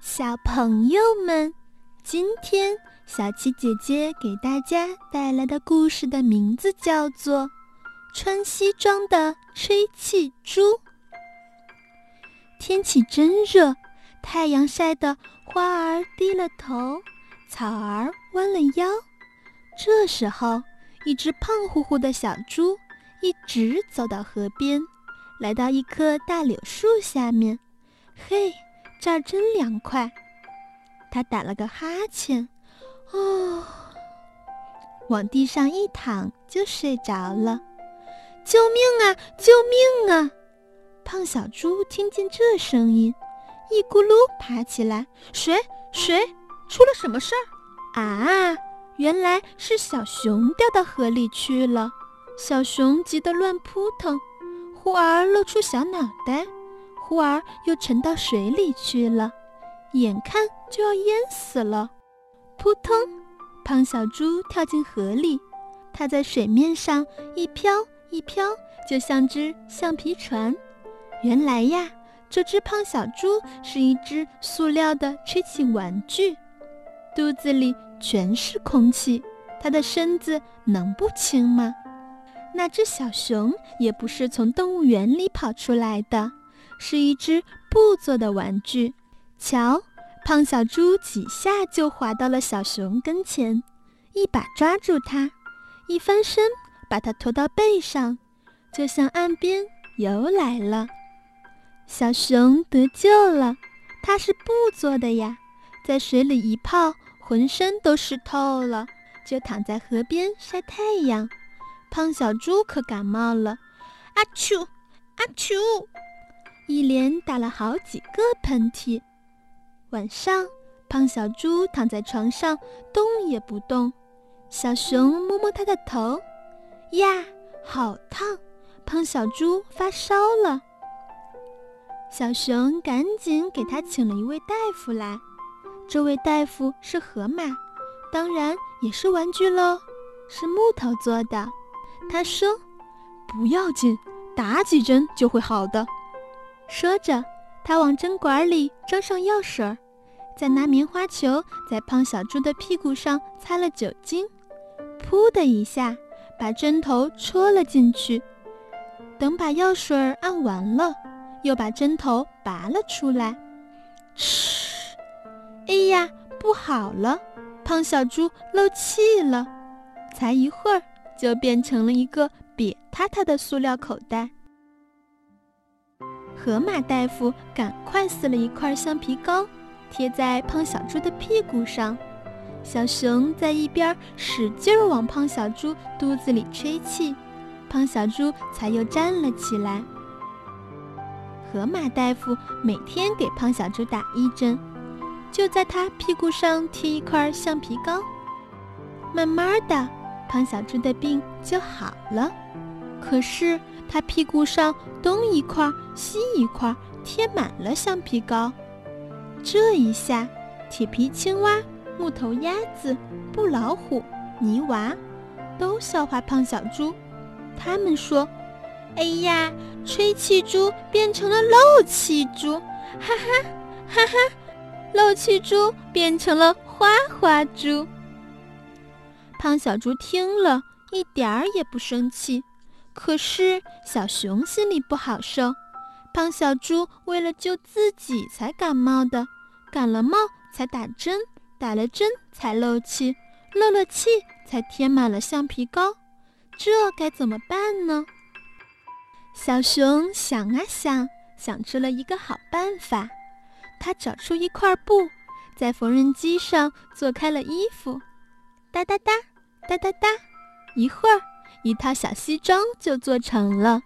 小朋友们，今天小七姐姐给大家带来的故事的名字叫做《穿西装的吹气猪》。天气真热，太阳晒得花儿低了头，草儿弯了腰。这时候，一只胖乎乎的小猪一直走到河边，来到一棵大柳树下面。嘿！这儿真凉快，他打了个哈欠，哦，往地上一躺就睡着了。救命啊！救命啊！胖小猪听见这声音，一咕噜爬起来。谁？谁？出了什么事儿？啊！原来是小熊掉到河里去了。小熊急得乱扑腾，忽而露出小脑袋。忽而又沉到水里去了，眼看就要淹死了。扑通，胖小猪跳进河里，它在水面上一飘一飘，就像只橡皮船。原来呀，这只胖小猪是一只塑料的吹气玩具，肚子里全是空气，它的身子能不轻吗？那只小熊也不是从动物园里跑出来的。是一只布做的玩具，瞧，胖小猪几下就滑到了小熊跟前，一把抓住它，一翻身把它拖到背上，就向岸边游来了。小熊得救了，它是布做的呀，在水里一泡，浑身都湿透了，就躺在河边晒太阳。胖小猪可感冒了，阿丘，阿丘。一连打了好几个喷嚏。晚上，胖小猪躺在床上动也不动。小熊摸摸它的头，呀，好烫！胖小猪发烧了。小熊赶紧给他请了一位大夫来。这位大夫是河马，当然也是玩具喽，是木头做的。他说：“不要紧，打几针就会好的。”说着，他往针管里装上药水，再拿棉花球在胖小猪的屁股上擦了酒精，噗的一下把针头戳了进去。等把药水按完了，又把针头拔了出来。嗤！哎呀，不好了！胖小猪漏气了，才一会儿就变成了一个瘪塌塌的塑料口袋。河马大夫赶快撕了一块橡皮膏，贴在胖小猪的屁股上。小熊在一边使劲往胖小猪肚子里吹气，胖小猪才又站了起来。河马大夫每天给胖小猪打一针，就在他屁股上贴一块橡皮膏。慢慢的，胖小猪的病就好了。可是他屁股上东一块西一块贴满了橡皮膏，这一下，铁皮青蛙、木头鸭子、布老虎、泥娃都笑话胖小猪。他们说：“哎呀，吹气猪变成了漏气猪，哈哈哈哈！漏气猪变成了花花猪。”胖小猪听了一点儿也不生气。可是小熊心里不好受，胖小猪为了救自己才感冒的，感了冒才打针，打了针才漏气，漏了气才贴满了橡皮膏，这该怎么办呢？小熊想啊想，想出了一个好办法，他找出一块布，在缝纫机上做开了衣服，哒哒哒，哒哒哒，一会儿。一套小西装就做成了，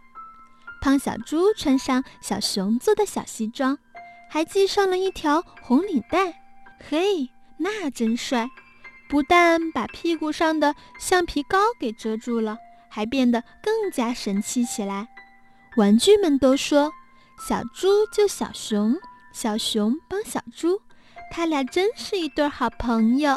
胖小猪穿上小熊做的小西装，还系上了一条红领带。嘿，那真帅！不但把屁股上的橡皮膏给遮住了，还变得更加神气起来。玩具们都说：“小猪救小熊，小熊帮小猪，他俩真是一对好朋友。”